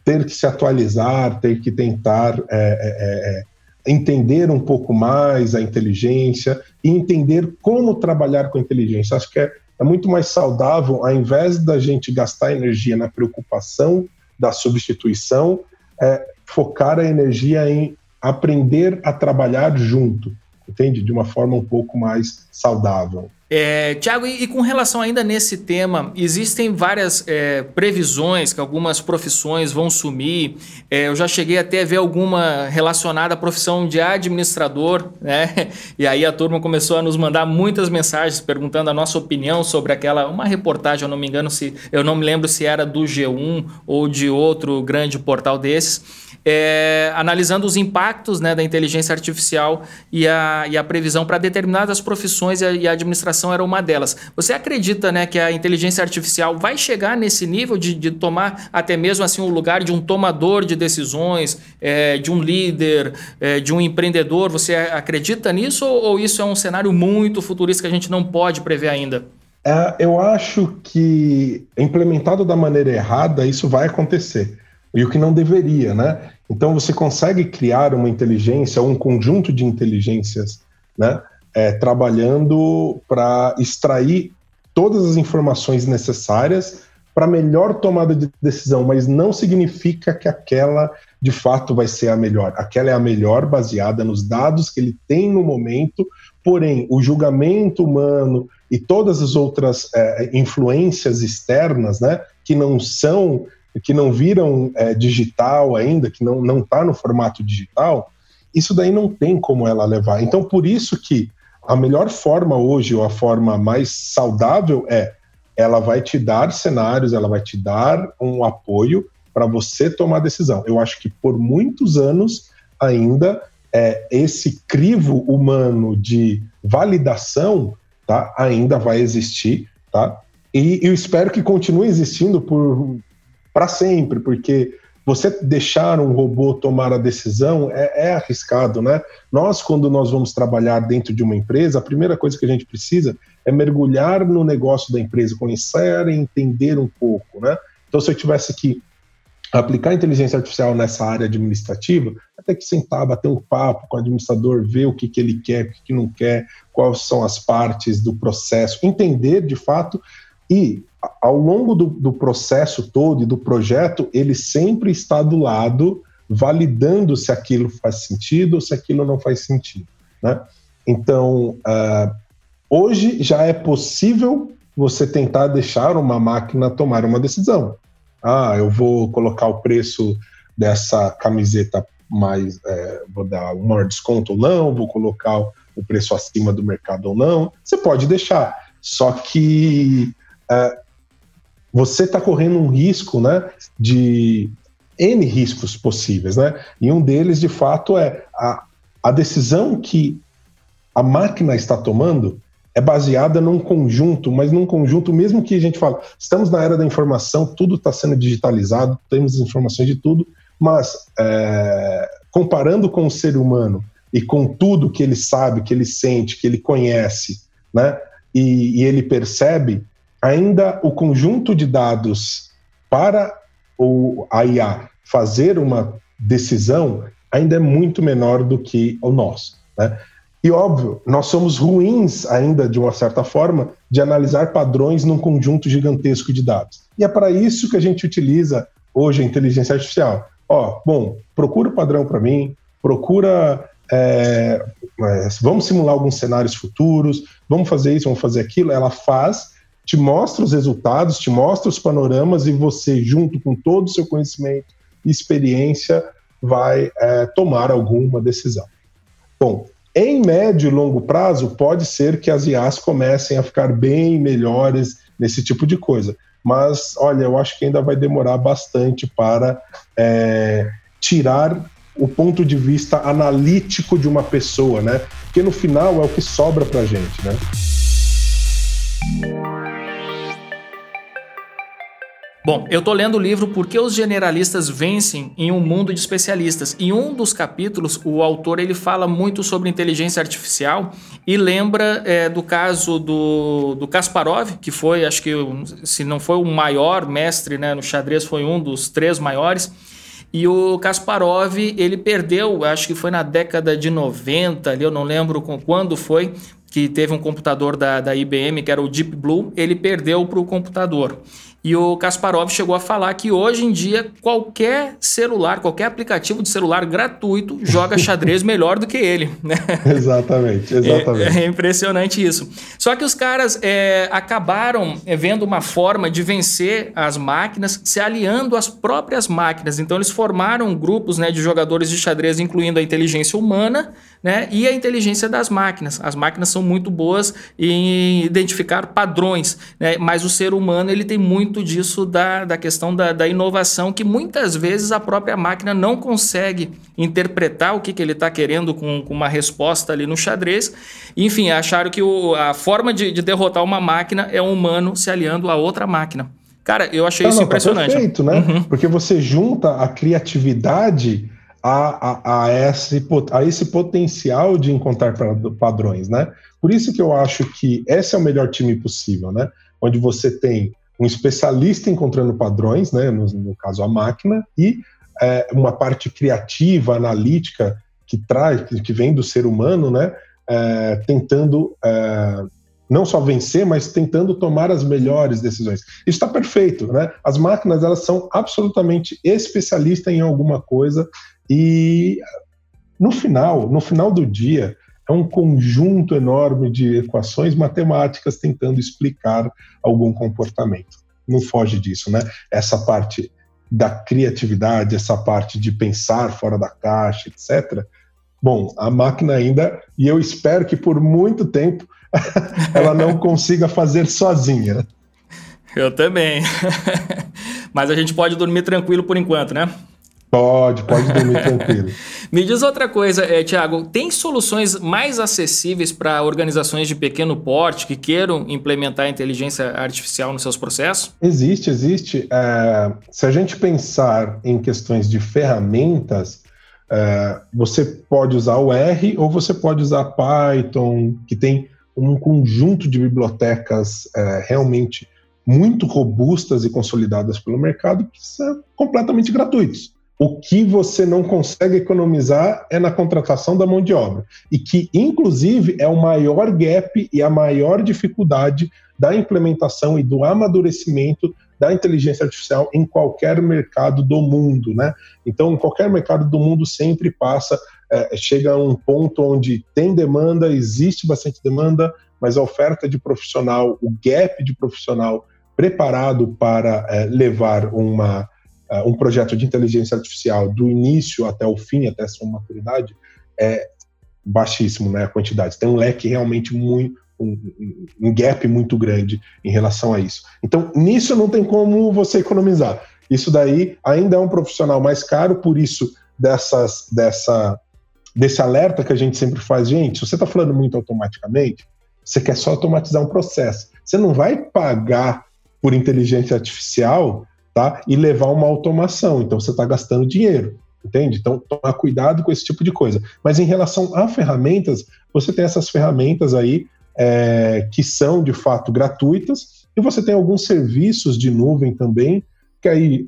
ter que se atualizar, ter que tentar é, é, entender um pouco mais a inteligência e entender como trabalhar com a inteligência. Acho que é, é muito mais saudável, ao invés da gente gastar energia na preocupação da substituição, é, focar a energia em aprender a trabalhar junto, entende? De uma forma um pouco mais saudável. É, Tiago, e, e, com relação ainda nesse tema, existem várias é, previsões que algumas profissões vão sumir. É, eu já cheguei até a ver alguma relacionada à profissão de administrador, né? E aí a turma começou a nos mandar muitas mensagens perguntando a nossa opinião sobre aquela, uma reportagem, eu não me engano se, eu não me lembro se era do G1 ou de outro grande portal desses é, analisando os impactos né, da inteligência artificial e a, e a previsão para determinadas profissões e a, e a, administração era uma delas. Você acredita né, que a inteligência artificial vai chegar nesse nível de, de tomar até mesmo assim o lugar de um tomador de decisões, é, de um líder, é, de um empreendedor? Você acredita nisso ou, ou isso é um cenário muito futurista que a gente não pode prever ainda? É, eu acho que implementado da maneira errada, isso vai acontecer. E o que não deveria, né? Então você consegue criar uma inteligência, um conjunto de inteligências, né, é, trabalhando para extrair todas as informações necessárias para melhor tomada de decisão, mas não significa que aquela de fato vai ser a melhor. Aquela é a melhor baseada nos dados que ele tem no momento, porém o julgamento humano e todas as outras é, influências externas, né, que não são que não viram é, digital ainda, que não está no formato digital, isso daí não tem como ela levar. Então, por isso que a melhor forma hoje, ou a forma mais saudável, é ela vai te dar cenários, ela vai te dar um apoio para você tomar decisão. Eu acho que por muitos anos ainda é, esse crivo humano de validação tá, ainda vai existir, tá? E eu espero que continue existindo por para sempre, porque você deixar um robô tomar a decisão é, é, arriscado, né? Nós, quando nós vamos trabalhar dentro de uma empresa, a primeira coisa que a gente precisa é mergulhar no negócio da empresa, conhecer e entender um pouco, né? Então, se eu tivesse que aplicar inteligência artificial nessa área administrativa, até que sentar, bater um papo com o administrador, ver o que, que ele quer, o que, que não quer, quais são as partes do processo, entender de fato e ao longo do, do processo todo e do projeto, ele sempre está do lado, validando se aquilo faz sentido ou se aquilo não faz sentido. Né? Então, uh, hoje já é possível você tentar deixar uma máquina tomar uma decisão. Ah, eu vou colocar o preço dessa camiseta mais, é, vou dar um maior desconto ou não, vou colocar o preço acima do mercado ou não. Você pode deixar. Só que uh, você está correndo um risco né, de N riscos possíveis, né? E um deles, de fato, é a, a decisão que a máquina está tomando é baseada num conjunto, mas num conjunto, mesmo que a gente fala, estamos na era da informação, tudo está sendo digitalizado, temos informações de tudo, mas é, comparando com o ser humano e com tudo que ele sabe, que ele sente, que ele conhece, né? E, e ele percebe, ainda o conjunto de dados para o, a IA fazer uma decisão ainda é muito menor do que o nosso. Né? E óbvio, nós somos ruins ainda, de uma certa forma, de analisar padrões num conjunto gigantesco de dados. E é para isso que a gente utiliza hoje a inteligência artificial. Ó, bom, procura o padrão para mim, procura. É, é, vamos simular alguns cenários futuros, vamos fazer isso, vamos fazer aquilo. Ela faz te mostra os resultados, te mostra os panoramas e você, junto com todo o seu conhecimento e experiência, vai é, tomar alguma decisão. Bom, em médio e longo prazo, pode ser que as IAs comecem a ficar bem melhores nesse tipo de coisa. Mas, olha, eu acho que ainda vai demorar bastante para é, tirar o ponto de vista analítico de uma pessoa, né? Porque no final é o que sobra para gente, né? Bom, eu tô lendo o livro Por que os generalistas vencem em um mundo de especialistas. Em um dos capítulos, o autor ele fala muito sobre inteligência artificial e lembra é, do caso do, do Kasparov, que foi, acho que, se não foi o maior mestre né, no xadrez, foi um dos três maiores. E o Kasparov, ele perdeu, acho que foi na década de 90, ali, eu não lembro quando foi, que teve um computador da, da IBM, que era o Deep Blue, ele perdeu para o computador. E o Kasparov chegou a falar que hoje em dia qualquer celular, qualquer aplicativo de celular gratuito joga xadrez melhor do que ele. Né? Exatamente, exatamente. É, é impressionante isso. Só que os caras é, acabaram é, vendo uma forma de vencer as máquinas se aliando às próprias máquinas. Então eles formaram grupos né, de jogadores de xadrez, incluindo a inteligência humana né, e a inteligência das máquinas. As máquinas são muito boas em identificar padrões, né, mas o ser humano ele tem muito muito disso da, da questão da, da inovação, que muitas vezes a própria máquina não consegue interpretar o que, que ele está querendo com, com, uma resposta ali no xadrez. Enfim, acharam que o, a forma de, de derrotar uma máquina é um humano se aliando a outra máquina. Cara, eu achei não, isso não, tá impressionante. Tá perfeito, né? Uhum. Porque você junta a criatividade a, a, a, esse, a esse potencial de encontrar padrões, né? Por isso que eu acho que esse é o melhor time possível, né? Onde você tem um especialista encontrando padrões, né, no, no caso a máquina, e é, uma parte criativa, analítica, que traz, que vem do ser humano, né, é, tentando é, não só vencer, mas tentando tomar as melhores decisões. Isso está perfeito, né? As máquinas elas são absolutamente especialistas em alguma coisa e no final, no final do dia, é um conjunto enorme de equações matemáticas tentando explicar algum comportamento. Não foge disso, né? Essa parte da criatividade, essa parte de pensar fora da caixa, etc. Bom, a máquina ainda, e eu espero que por muito tempo ela não consiga fazer sozinha. Eu também. Mas a gente pode dormir tranquilo por enquanto, né? Pode, pode dormir tranquilo. Me diz outra coisa, é, Tiago, tem soluções mais acessíveis para organizações de pequeno porte que queiram implementar inteligência artificial nos seus processos? Existe, existe. É, se a gente pensar em questões de ferramentas, é, você pode usar o R ou você pode usar Python, que tem um conjunto de bibliotecas é, realmente muito robustas e consolidadas pelo mercado que são completamente gratuitos. O que você não consegue economizar é na contratação da mão de obra. E que, inclusive, é o maior gap e a maior dificuldade da implementação e do amadurecimento da inteligência artificial em qualquer mercado do mundo. Né? Então, qualquer mercado do mundo sempre passa, é, chega a um ponto onde tem demanda, existe bastante demanda, mas a oferta de profissional, o gap de profissional preparado para é, levar uma uh, um projeto de inteligência artificial do início até o fim, até sua maturidade, é baixíssimo, né? A quantidade. Tem um leque realmente muito. Um, um gap muito grande em relação a isso. Então, nisso não tem como você economizar. Isso daí ainda é um profissional mais caro, por isso dessas, dessa, desse alerta que a gente sempre faz, gente, se você está falando muito automaticamente, você quer só automatizar um processo. Você não vai pagar por inteligência artificial tá? E levar uma automação. Então você está gastando dinheiro, entende? Então tomar cuidado com esse tipo de coisa. Mas em relação a ferramentas, você tem essas ferramentas aí é, que são de fato gratuitas e você tem alguns serviços de nuvem também que aí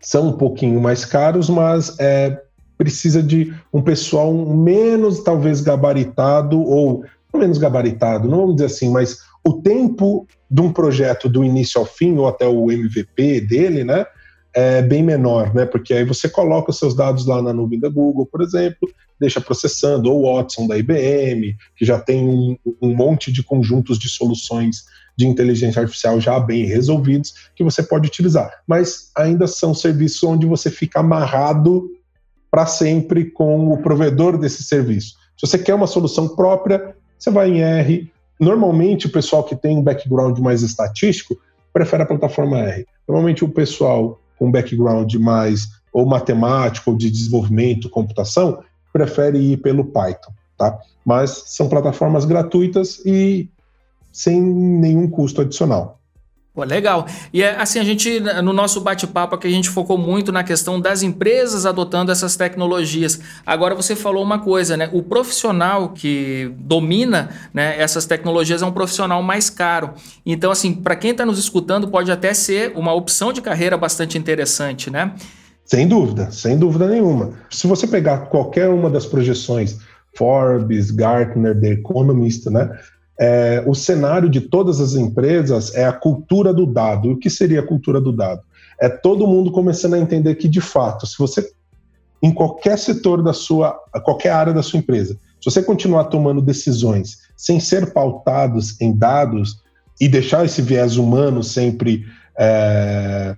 são um pouquinho mais caros, mas é, precisa de um pessoal menos talvez gabaritado ou menos gabaritado, não vamos dizer assim, mas o tempo de um projeto do início ao fim, ou até o MVP dele, né, é bem menor, né? Porque aí você coloca os seus dados lá na nuvem da Google, por exemplo, deixa processando, ou Watson da IBM, que já tem um, um monte de conjuntos de soluções de inteligência artificial já bem resolvidos que você pode utilizar. Mas ainda são serviços onde você fica amarrado para sempre com o provedor desse serviço. Se você quer uma solução própria, você vai em R. Normalmente, o pessoal que tem um background mais estatístico prefere a plataforma R. Normalmente, o pessoal com background mais ou matemático, ou de desenvolvimento, computação, prefere ir pelo Python, tá? Mas são plataformas gratuitas e sem nenhum custo adicional. Pô, legal. E é, assim, a gente, no nosso bate-papo aqui, a gente focou muito na questão das empresas adotando essas tecnologias. Agora você falou uma coisa, né? O profissional que domina né, essas tecnologias é um profissional mais caro. Então, assim, para quem está nos escutando, pode até ser uma opção de carreira bastante interessante, né? Sem dúvida, sem dúvida nenhuma. Se você pegar qualquer uma das projeções, Forbes, Gartner, The Economist, né? É, o cenário de todas as empresas é a cultura do dado. E o que seria a cultura do dado? É todo mundo começando a entender que, de fato, se você, em qualquer setor da sua, qualquer área da sua empresa, se você continuar tomando decisões sem ser pautados em dados e deixar esse viés humano sempre é,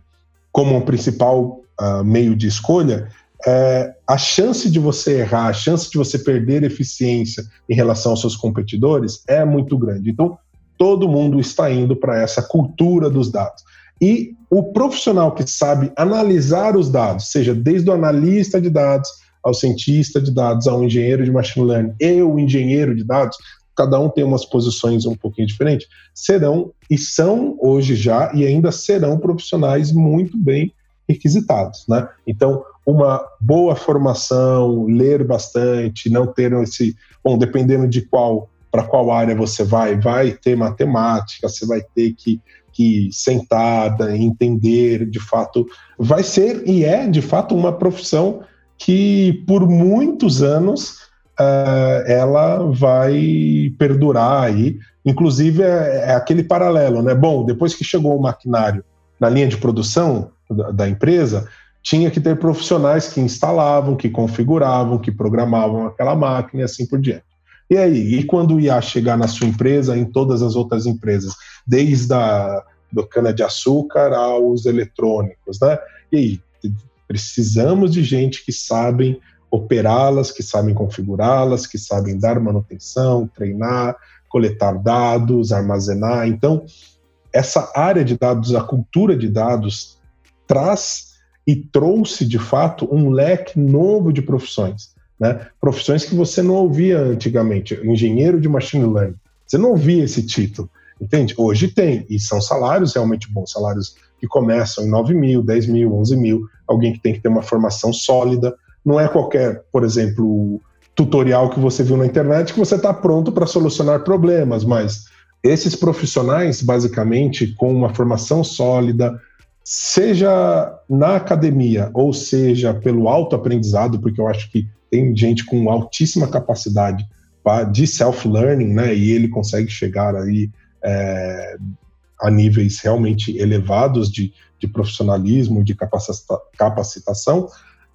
como um principal uh, meio de escolha, é, a chance de você errar, a chance de você perder eficiência em relação aos seus competidores é muito grande. Então, todo mundo está indo para essa cultura dos dados. E o profissional que sabe analisar os dados, seja desde o analista de dados ao cientista de dados, ao engenheiro de machine learning e o engenheiro de dados, cada um tem umas posições um pouquinho diferentes, serão e são hoje já e ainda serão profissionais muito bem requisitados, né? Então, uma boa formação, ler bastante, não ter esse, bom, dependendo de qual para qual área você vai, vai ter matemática, você vai ter que que sentada, entender, de fato, vai ser e é de fato uma profissão que por muitos anos uh, ela vai perdurar aí. Inclusive é, é, aquele paralelo, né? Bom, depois que chegou o maquinário na linha de produção, da, empresa, tinha que ter profissionais que instalavam, que configuravam, que programavam aquela máquina e assim por diante. E aí, e quando ia chegar na sua empresa, em todas as outras empresas, desde a do cana-de-açúcar aos eletrônicos, né? E aí, precisamos de gente que sabem operá-las, que sabem configurá-las, que sabem dar manutenção, treinar, coletar dados, armazenar. Então, essa área de dados, a cultura de dados, traz e trouxe de fato um leque novo de profissões, né? Profissões que você não ouvia antigamente, engenheiro de machine learning. Você não ouvia esse título, entende? Hoje tem, e são salários realmente bons, salários que começam em 9 mil, 10 mil, 11 mil, alguém que tem que ter uma formação sólida, não é qualquer, por exemplo, tutorial que você viu na internet que você está pronto para solucionar problemas, mas esses profissionais, basicamente, com uma formação sólida, seja na academia ou seja pelo autoaprendizado, porque eu acho que tem gente com altíssima capacidade de self-learning, né? E ele consegue chegar aí é, a níveis realmente elevados de, de profissionalismo, de capacita capacitação,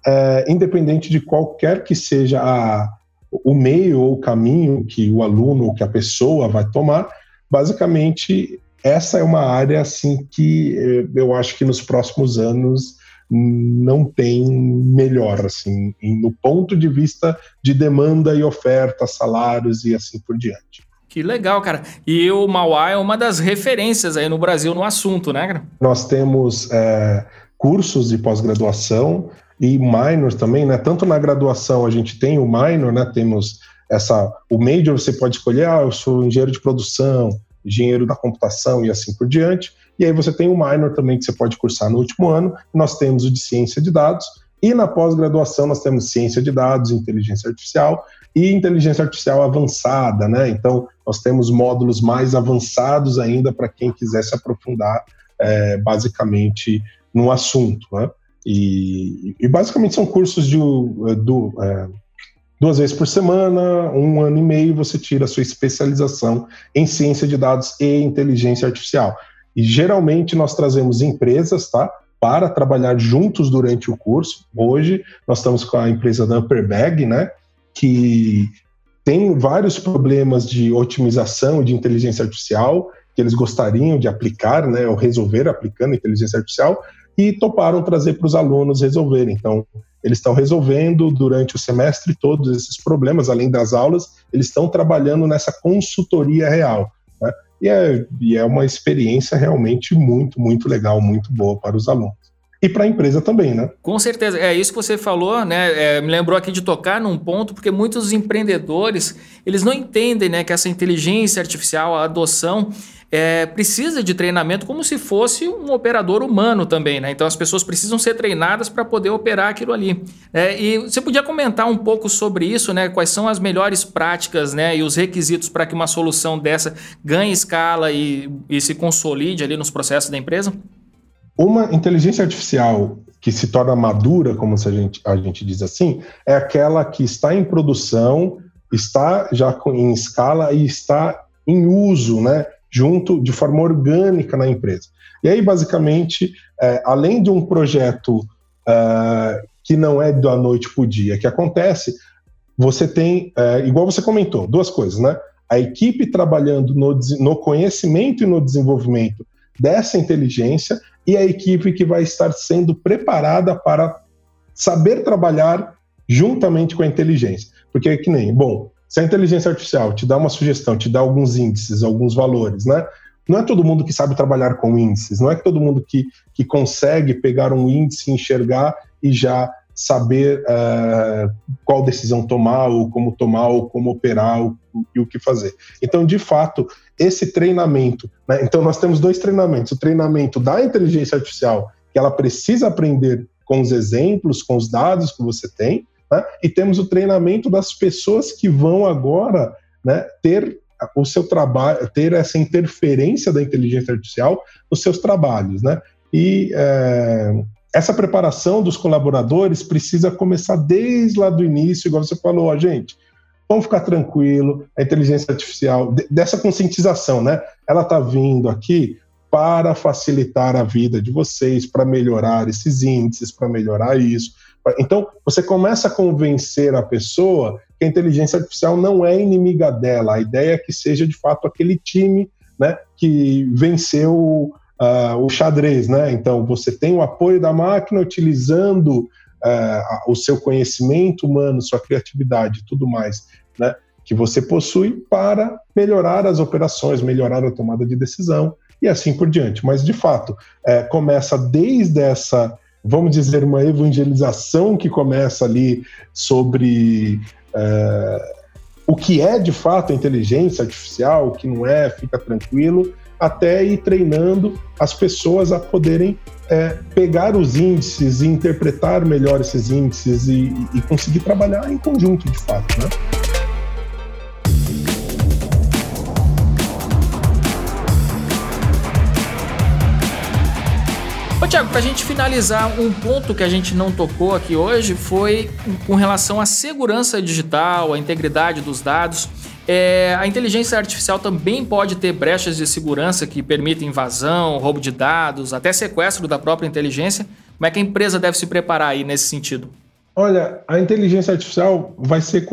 é, independente de qualquer que seja a, o meio ou o caminho que o aluno ou que a pessoa vai tomar, basicamente essa é uma área assim que eh, eu acho que nos próximos anos não tem melhor assim no ponto de vista de demanda e oferta, salários e assim por diante. Que legal, cara. E o Mauá é uma das referências aí no Brasil no assunto, né, cara? Nós temos é, cursos de pós-graduação e minor também, né? Tanto na graduação a gente tem o minor, né? Temos essa o major você pode escolher, ah, eu sou engenheiro de produção, engenheiro da computação e assim por diante. E aí você tem o minor também que você pode cursar no último ano. Nós temos o de ciência de dados e na pós-graduação nós temos ciência de dados, inteligência artificial e inteligência artificial avançada, né? Então nós temos módulos mais avançados ainda para quem quiser se aprofundar é, basicamente no assunto, né? E, e, basicamente são cursos de, do, é, Duas vezes por semana, um ano e meio, você tira a sua especialização em ciência de dados e inteligência artificial. E geralmente nós trazemos empresas, tá? Para trabalhar juntos durante o curso. Hoje nós estamos com a empresa da Upperbag, né? Que tem vários problemas de otimização de inteligência artificial que eles gostariam de aplicar, né, ou resolver aplicando inteligência artificial, e toparam trazer para os alunos resolverem. Então, eles estão resolvendo durante o semestre todos esses problemas, além das aulas, eles estão trabalhando nessa consultoria real. Né? E, é, e é uma experiência realmente muito, muito legal, muito boa para os alunos e para a empresa também, né? Com certeza, é isso que você falou, né? É, me lembrou aqui de tocar num ponto, porque muitos empreendedores eles não entendem, né, que essa inteligência artificial, a adoção é, precisa de treinamento como se fosse um operador humano também, né? Então as pessoas precisam ser treinadas para poder operar aquilo ali. É, e você podia comentar um pouco sobre isso, né? Quais são as melhores práticas, né? E os requisitos para que uma solução dessa ganhe escala e, e se consolide ali nos processos da empresa? Uma inteligência artificial que se torna madura, como a gente, a gente diz assim, é aquela que está em produção, está já em escala e está em uso, né? Junto de forma orgânica na empresa. E aí, basicamente, é, além de um projeto é, que não é da noite para o dia, que acontece, você tem, é, igual você comentou, duas coisas, né? A equipe trabalhando no, no conhecimento e no desenvolvimento dessa inteligência e a equipe que vai estar sendo preparada para saber trabalhar juntamente com a inteligência. Porque é que nem, bom, se a inteligência artificial te dá uma sugestão, te dá alguns índices, alguns valores, né? Não é todo mundo que sabe trabalhar com índices, não é todo mundo que, que consegue pegar um índice, enxergar e já saber uh, qual decisão tomar, ou como tomar, ou como operar, ou, e o que fazer. Então, de fato, esse treinamento, né? então nós temos dois treinamentos: o treinamento da inteligência artificial, que ela precisa aprender com os exemplos, com os dados que você tem, né? E temos o treinamento das pessoas que vão agora né, ter o seu trabalho, ter essa interferência da inteligência artificial nos seus trabalhos. Né? E é, essa preparação dos colaboradores precisa começar desde lá do início, igual você falou, gente. Vamos ficar tranquilo, a inteligência artificial, dessa conscientização, né? Ela está vindo aqui para facilitar a vida de vocês, para melhorar esses índices, para melhorar isso. Então, você começa a convencer a pessoa que a inteligência artificial não é inimiga dela. A ideia é que seja, de fato, aquele time né, que venceu uh, o xadrez. Né? Então, você tem o apoio da máquina utilizando uh, o seu conhecimento humano, sua criatividade e tudo mais, né, que você possui para melhorar as operações, melhorar a tomada de decisão e assim por diante. Mas, de fato, é, começa desde essa vamos dizer, uma evangelização que começa ali sobre é, o que é de fato a inteligência artificial, o que não é, fica tranquilo, até ir treinando as pessoas a poderem é, pegar os índices e interpretar melhor esses índices e, e conseguir trabalhar em conjunto de fato, né? Tiago, para a gente finalizar, um ponto que a gente não tocou aqui hoje foi com relação à segurança digital, à integridade dos dados. É, a inteligência artificial também pode ter brechas de segurança que permitem invasão, roubo de dados, até sequestro da própria inteligência. Como é que a empresa deve se preparar aí nesse sentido? Olha, a inteligência artificial vai ser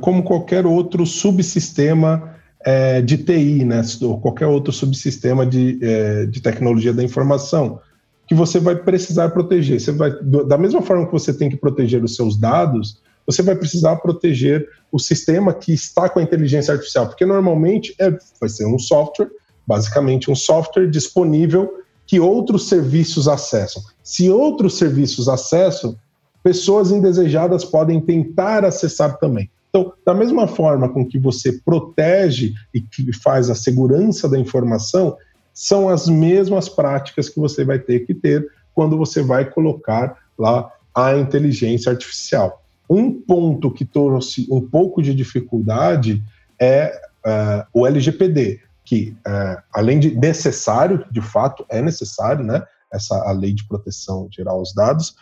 como qualquer outro subsistema é, de TI, né? Qualquer outro subsistema de, é, de tecnologia da informação que você vai precisar proteger. Você vai, da mesma forma que você tem que proteger os seus dados, você vai precisar proteger o sistema que está com a inteligência artificial, porque normalmente é, vai ser um software, basicamente um software disponível que outros serviços acessam. Se outros serviços acessam, pessoas indesejadas podem tentar acessar também. Então, da mesma forma com que você protege e que faz a segurança da informação, são as mesmas práticas que você vai ter que ter quando você vai colocar lá a inteligência artificial. Um ponto que trouxe um pouco de dificuldade é uh, o LGPD, que uh, além de necessário, de fato é necessário, né, essa a lei de proteção geral aos dados,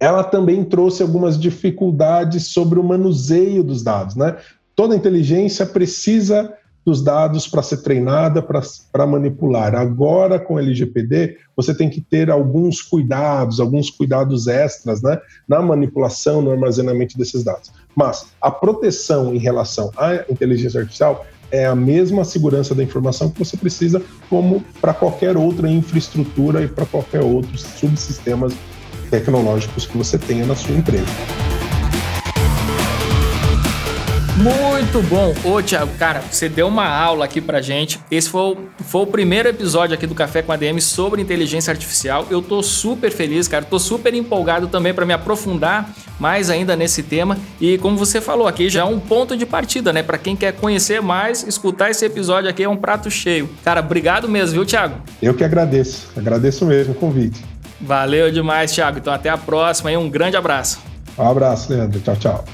ela também trouxe algumas dificuldades sobre o manuseio dos dados, né? Toda inteligência precisa dos dados para ser treinada para manipular. Agora, com LGPD, você tem que ter alguns cuidados, alguns cuidados extras né, na manipulação, no armazenamento desses dados. Mas a proteção em relação à inteligência artificial é a mesma segurança da informação que você precisa, como para qualquer outra infraestrutura e para qualquer outros subsistemas tecnológicos que você tenha na sua empresa. Muito bom. Ô, Thiago, cara, você deu uma aula aqui pra gente. Esse foi o, foi o primeiro episódio aqui do Café com a DM sobre inteligência artificial. Eu tô super feliz, cara. Tô super empolgado também para me aprofundar mais ainda nesse tema. E como você falou aqui, já é um ponto de partida, né? Para quem quer conhecer mais, escutar esse episódio aqui é um prato cheio. Cara, obrigado mesmo, viu, Thiago? Eu que agradeço. Agradeço mesmo o convite. Valeu demais, Thiago. Então até a próxima e um grande abraço. Um abraço, Leandro. Tchau, tchau.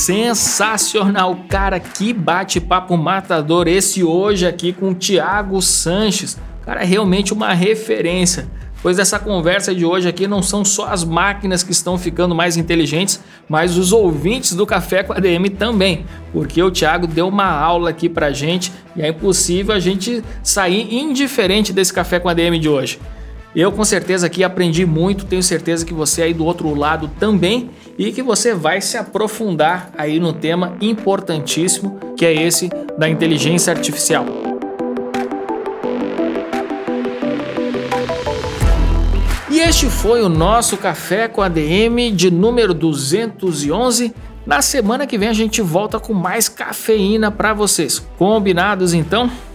Sensacional, cara, que bate-papo matador esse hoje aqui com o Thiago Sanches. Cara, é realmente uma referência. Pois essa conversa de hoje aqui não são só as máquinas que estão ficando mais inteligentes, mas os ouvintes do Café com a DM também, porque o Thiago deu uma aula aqui pra gente e é impossível a gente sair indiferente desse Café com a DM de hoje. Eu com certeza aqui aprendi muito, tenho certeza que você aí do outro lado também e que você vai se aprofundar aí no tema importantíssimo que é esse da inteligência artificial. E este foi o nosso café com a DM de número 211. Na semana que vem a gente volta com mais cafeína para vocês. Combinados então?